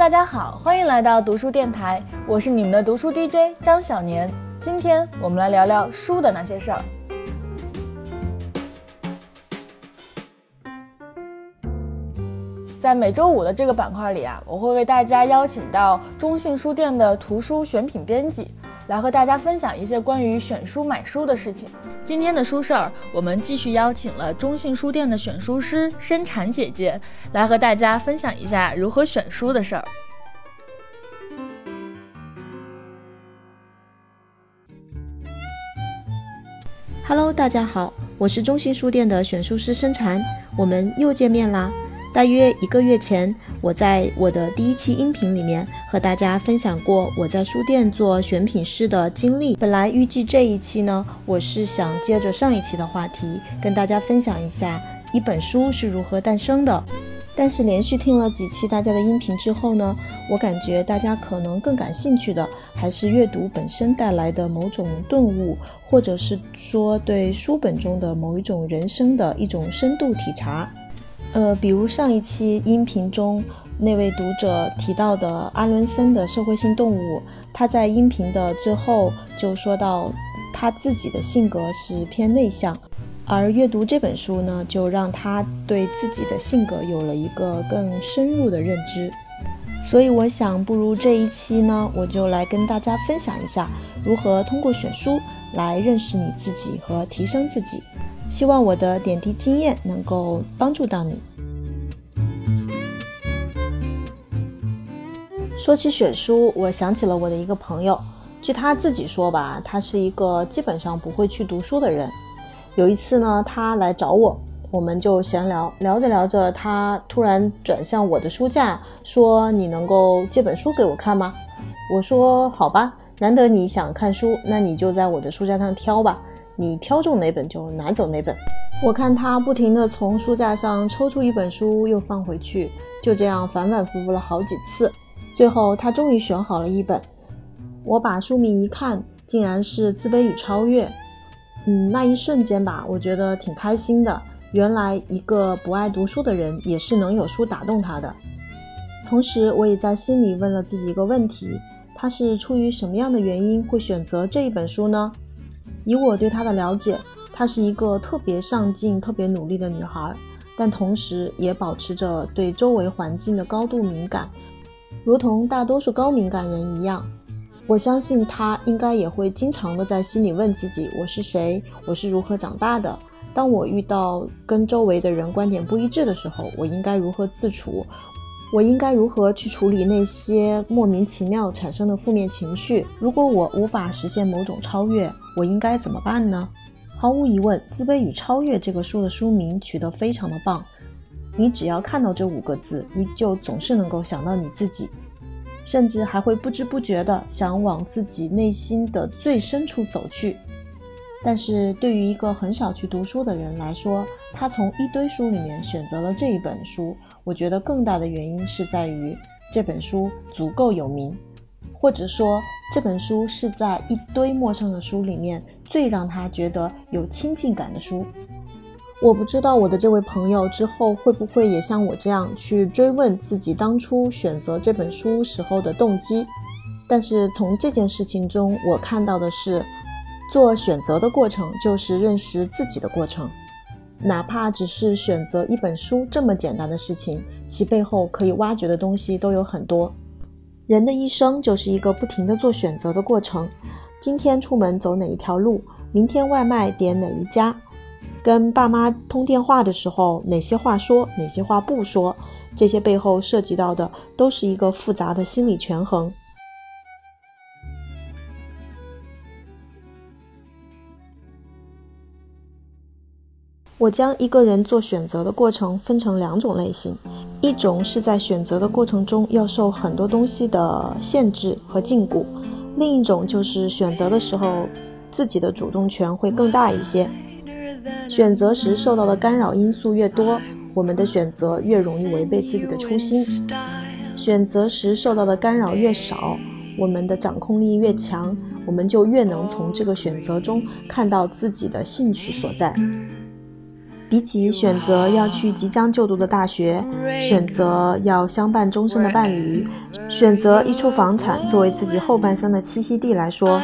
大家好，欢迎来到读书电台，我是你们的读书 DJ 张小年。今天我们来聊聊书的那些事儿。在每周五的这个板块里啊，我会为大家邀请到中信书店的图书选品编辑，来和大家分享一些关于选书买书的事情。今天的书事儿，我们继续邀请了中信书店的选书师申婵姐姐，来和大家分享一下如何选书的事儿。Hello，大家好，我是中信书店的选书师申婵，我们又见面啦。大约一个月前，我在我的第一期音频里面和大家分享过我在书店做选品师的经历。本来预计这一期呢，我是想接着上一期的话题，跟大家分享一下一本书是如何诞生的。但是连续听了几期大家的音频之后呢，我感觉大家可能更感兴趣的还是阅读本身带来的某种顿悟，或者是说对书本中的某一种人生的一种深度体察。呃，比如上一期音频中那位读者提到的阿伦森的社会性动物，他在音频的最后就说到他自己的性格是偏内向，而阅读这本书呢，就让他对自己的性格有了一个更深入的认知。所以我想，不如这一期呢，我就来跟大家分享一下如何通过选书来认识你自己和提升自己。希望我的点滴经验能够帮助到你。说起选书，我想起了我的一个朋友。据他自己说吧，他是一个基本上不会去读书的人。有一次呢，他来找我，我们就闲聊，聊着聊着，他突然转向我的书架，说：“你能够借本书给我看吗？”我说：“好吧，难得你想看书，那你就在我的书架上挑吧。”你挑中哪本就拿走哪本。我看他不停地从书架上抽出一本书，又放回去，就这样反反复复了好几次。最后他终于选好了一本。我把书名一看，竟然是《自卑与超越》。嗯，那一瞬间吧，我觉得挺开心的。原来一个不爱读书的人，也是能有书打动他的。同时，我也在心里问了自己一个问题：他是出于什么样的原因会选择这一本书呢？以我对她的了解，她是一个特别上进、特别努力的女孩，但同时也保持着对周围环境的高度敏感，如同大多数高敏感人一样。我相信她应该也会经常的在心里问自己：我是谁？我是如何长大的？当我遇到跟周围的人观点不一致的时候，我应该如何自处？我应该如何去处理那些莫名其妙产生的负面情绪？如果我无法实现某种超越，我应该怎么办呢？毫无疑问，《自卑与超越》这个书的书名取得非常的棒。你只要看到这五个字，你就总是能够想到你自己，甚至还会不知不觉的想往自己内心的最深处走去。但是对于一个很少去读书的人来说，他从一堆书里面选择了这一本书，我觉得更大的原因是在于这本书足够有名，或者说这本书是在一堆陌生的书里面最让他觉得有亲近感的书。我不知道我的这位朋友之后会不会也像我这样去追问自己当初选择这本书时候的动机，但是从这件事情中，我看到的是。做选择的过程就是认识自己的过程，哪怕只是选择一本书这么简单的事情，其背后可以挖掘的东西都有很多。人的一生就是一个不停的做选择的过程。今天出门走哪一条路，明天外卖点哪一家，跟爸妈通电话的时候哪些话说，哪些话不说，这些背后涉及到的都是一个复杂的心理权衡。我将一个人做选择的过程分成两种类型，一种是在选择的过程中要受很多东西的限制和禁锢，另一种就是选择的时候自己的主动权会更大一些。选择时受到的干扰因素越多，我们的选择越容易违背自己的初心；选择时受到的干扰越少，我们的掌控力越强，我们就越能从这个选择中看到自己的兴趣所在。比起选择要去即将就读的大学，选择要相伴终身的伴侣，选择一处房产作为自己后半生的栖息地来说，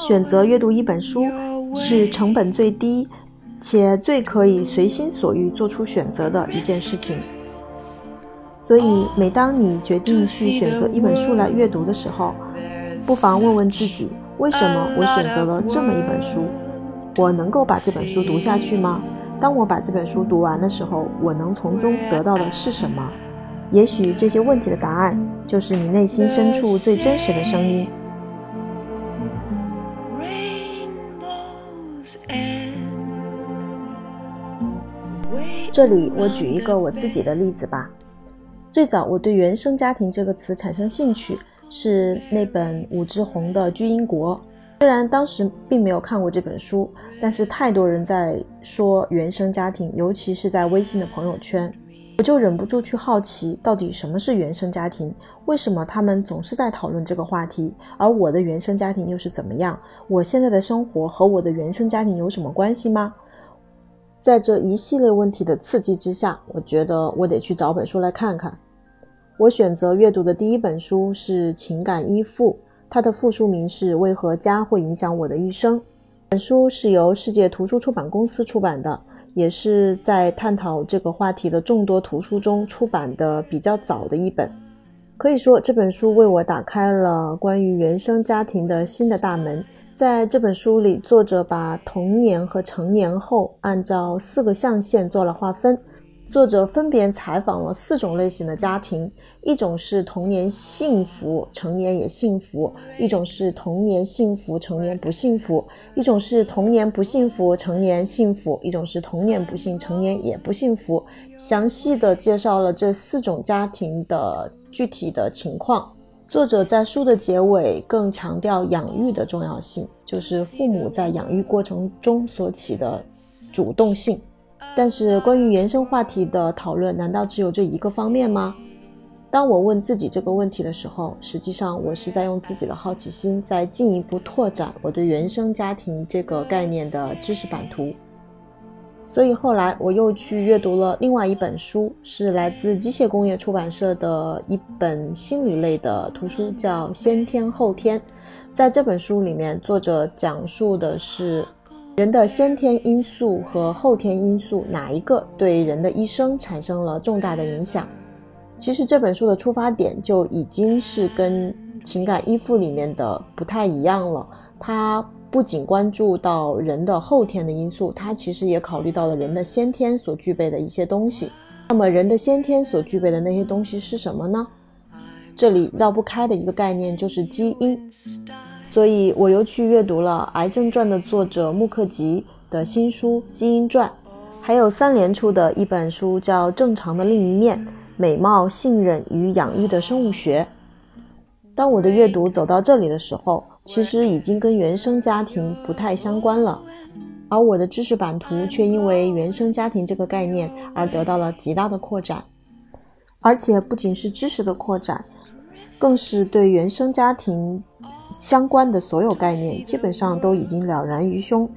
选择阅读一本书是成本最低且最可以随心所欲做出选择的一件事情。所以，每当你决定去选择一本书来阅读的时候，不妨问问自己：为什么我选择了这么一本书？我能够把这本书读下去吗？当我把这本书读完的时候，我能从中得到的是什么？也许这些问题的答案就是你内心深处最真实的声音。这里我举一个我自己的例子吧。最早我对“原生家庭”这个词产生兴趣，是那本武志红的《巨婴国》。虽然当时并没有看过这本书，但是太多人在说原生家庭，尤其是在微信的朋友圈，我就忍不住去好奇，到底什么是原生家庭？为什么他们总是在讨论这个话题？而我的原生家庭又是怎么样？我现在的生活和我的原生家庭有什么关系吗？在这一系列问题的刺激之下，我觉得我得去找本书来看看。我选择阅读的第一本书是《情感依附》。它的副书名是《为何家会影响我的一生》。本书是由世界图书出版公司出版的，也是在探讨这个话题的众多图书中出版的比较早的一本。可以说，这本书为我打开了关于原生家庭的新的大门。在这本书里，作者把童年和成年后按照四个象限做了划分。作者分别采访了四种类型的家庭：一种是童年幸福，成年也幸福；一种是童年幸福，成年不幸福；一种是童年不幸福，成年幸福；一种是童年不幸，成年也不幸福。详细的介绍了这四种家庭的具体的情况。作者在书的结尾更强调养育的重要性，就是父母在养育过程中所起的主动性。但是，关于原生话题的讨论，难道只有这一个方面吗？当我问自己这个问题的时候，实际上我是在用自己的好奇心，在进一步拓展我对原生家庭这个概念的知识版图。所以后来我又去阅读了另外一本书，是来自机械工业出版社的一本心理类的图书，叫《先天后天》。在这本书里面，作者讲述的是。人的先天因素和后天因素哪一个对人的一生产生了重大的影响？其实这本书的出发点就已经是跟情感依附里面的不太一样了。它不仅关注到人的后天的因素，它其实也考虑到了人的先天所具备的一些东西。那么人的先天所具备的那些东西是什么呢？这里绕不开的一个概念就是基因。所以我又去阅读了《癌症传》的作者穆克吉的新书《基因传》，还有三联出的一本书叫《正常的另一面：美貌、信任与养育的生物学》。当我的阅读走到这里的时候，其实已经跟原生家庭不太相关了，而我的知识版图却因为原生家庭这个概念而得到了极大的扩展，而且不仅是知识的扩展，更是对原生家庭。相关的所有概念基本上都已经了然于胸，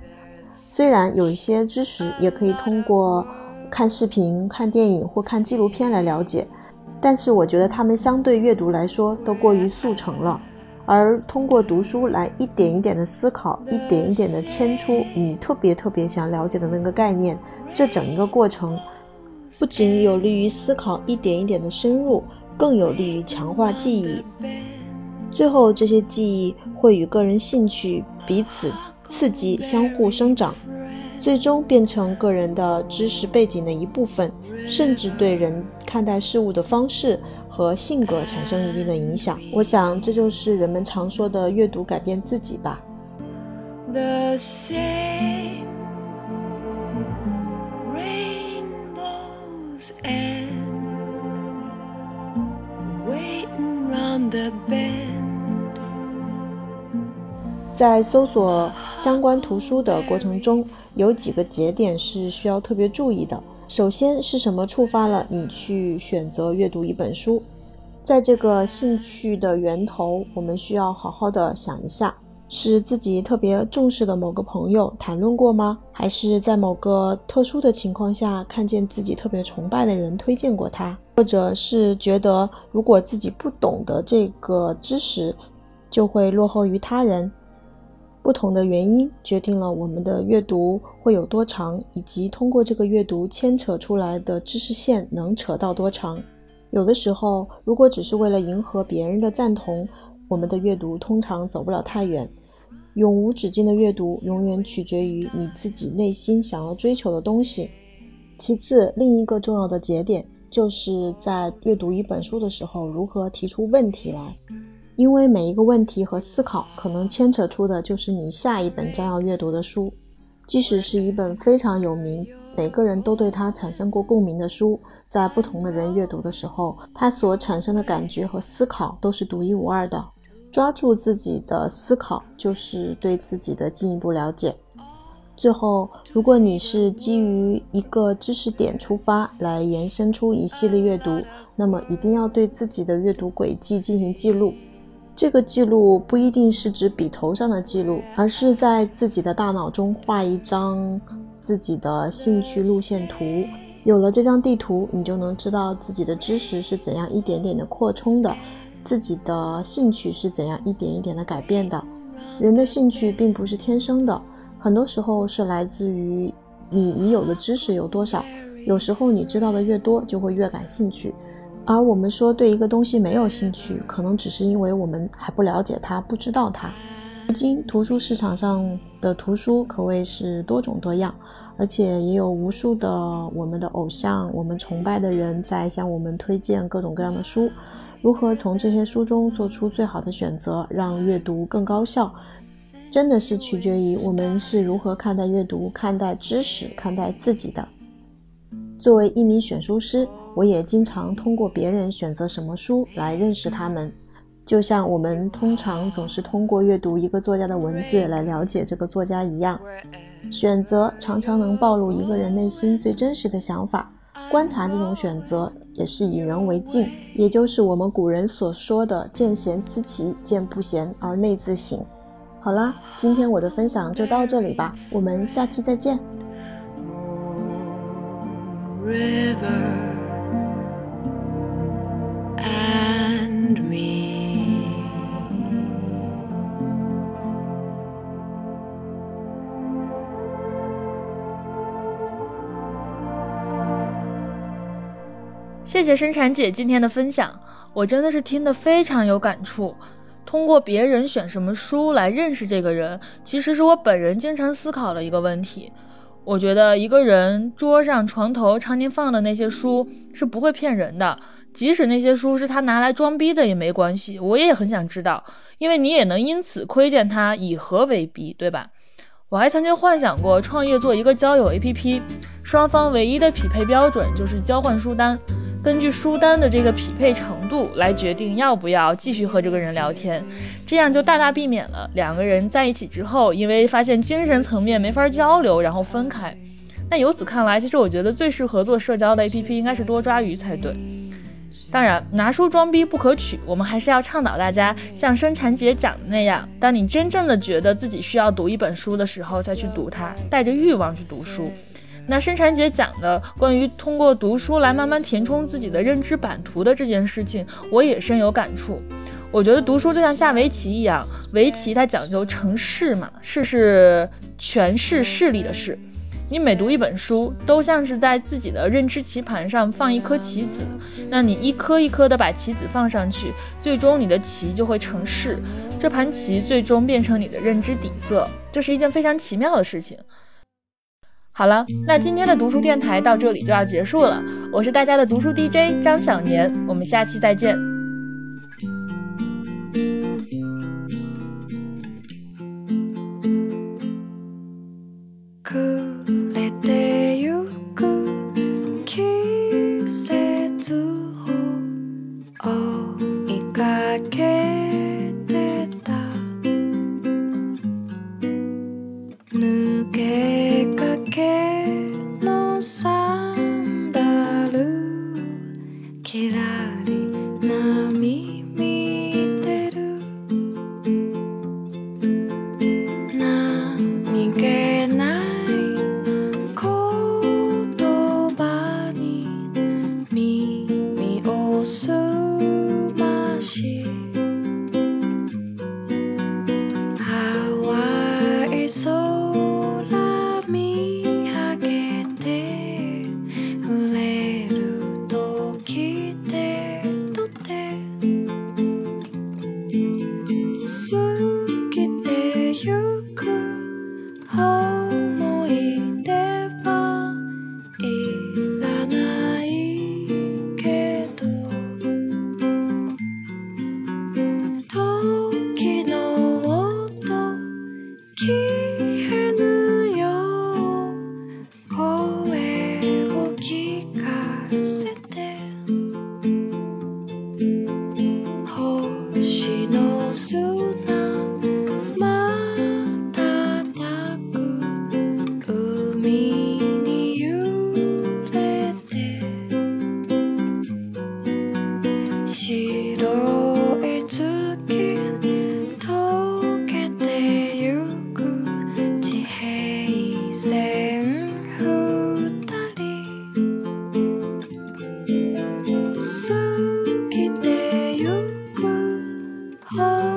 虽然有一些知识也可以通过看视频、看电影或看纪录片来了解，但是我觉得他们相对阅读来说都过于速成了。而通过读书来一点一点的思考，一点一点的牵出你特别特别想了解的那个概念，这整一个过程不仅有利于思考一点一点的深入，更有利于强化记忆。最后，这些记忆会与个人兴趣彼此刺激，相互生长，最终变成个人的知识背景的一部分，甚至对人看待事物的方式和性格产生一定的影响。我想，这就是人们常说的“阅读改变自己”吧。The same. 嗯 and 在搜索相关图书的过程中，有几个节点是需要特别注意的。首先是什么触发了你去选择阅读一本书？在这个兴趣的源头，我们需要好好的想一下。是自己特别重视的某个朋友谈论过吗？还是在某个特殊的情况下看见自己特别崇拜的人推荐过他？或者是觉得如果自己不懂得这个知识，就会落后于他人？不同的原因决定了我们的阅读会有多长，以及通过这个阅读牵扯出来的知识线能扯到多长。有的时候，如果只是为了迎合别人的赞同，我们的阅读通常走不了太远。永无止境的阅读，永远取决于你自己内心想要追求的东西。其次，另一个重要的节点，就是在阅读一本书的时候，如何提出问题来。因为每一个问题和思考，可能牵扯出的就是你下一本将要阅读的书。即使是一本非常有名，每个人都对它产生过共鸣的书，在不同的人阅读的时候，它所产生的感觉和思考都是独一无二的。抓住自己的思考，就是对自己的进一步了解。最后，如果你是基于一个知识点出发来延伸出一系列阅读，那么一定要对自己的阅读轨迹进行记录。这个记录不一定是指笔头上的记录，而是在自己的大脑中画一张自己的兴趣路线图。有了这张地图，你就能知道自己的知识是怎样一点点的扩充的。自己的兴趣是怎样一点一点的改变的？人的兴趣并不是天生的，很多时候是来自于你已有的知识有多少。有时候你知道的越多，就会越感兴趣。而我们说对一个东西没有兴趣，可能只是因为我们还不了解它，不知道它。如今图书市场上的图书可谓是多种多样，而且也有无数的我们的偶像、我们崇拜的人在向我们推荐各种各样的书。如何从这些书中做出最好的选择，让阅读更高效，真的是取决于我们是如何看待阅读、看待知识、看待自己的。作为一名选书师，我也经常通过别人选择什么书来认识他们，就像我们通常总是通过阅读一个作家的文字来了解这个作家一样。选择常常能暴露一个人内心最真实的想法。观察这种选择也是以人为镜，也就是我们古人所说的“见贤思齐，见不贤而内自省”。好啦，今天我的分享就到这里吧，我们下期再见。谢谢生产姐今天的分享，我真的是听得非常有感触。通过别人选什么书来认识这个人，其实是我本人经常思考的一个问题。我觉得一个人桌上、床头常年放的那些书是不会骗人的，即使那些书是他拿来装逼的也没关系。我也很想知道，因为你也能因此窥见他以何为逼，对吧？我还曾经幻想过创业做一个交友 APP，双方唯一的匹配标准就是交换书单。根据书单的这个匹配程度来决定要不要继续和这个人聊天，这样就大大避免了两个人在一起之后，因为发现精神层面没法交流，然后分开。那由此看来，其实我觉得最适合做社交的 APP 应该是多抓鱼才对。当然，拿书装逼不可取，我们还是要倡导大家像生产姐讲的那样，当你真正的觉得自己需要读一本书的时候，再去读它，带着欲望去读书。那生产姐讲的关于通过读书来慢慢填充自己的认知版图的这件事情，我也深有感触。我觉得读书就像下围棋一样，围棋它讲究成势嘛，势是权势势力的势。你每读一本书，都像是在自己的认知棋盘上放一颗棋子，那你一颗一颗的把棋子放上去，最终你的棋就会成势，这盘棋最终变成你的认知底色，这是一件非常奇妙的事情。好了，那今天的读书电台到这里就要结束了。我是大家的读书 DJ 张小年，我们下期再见。星の数 Oh.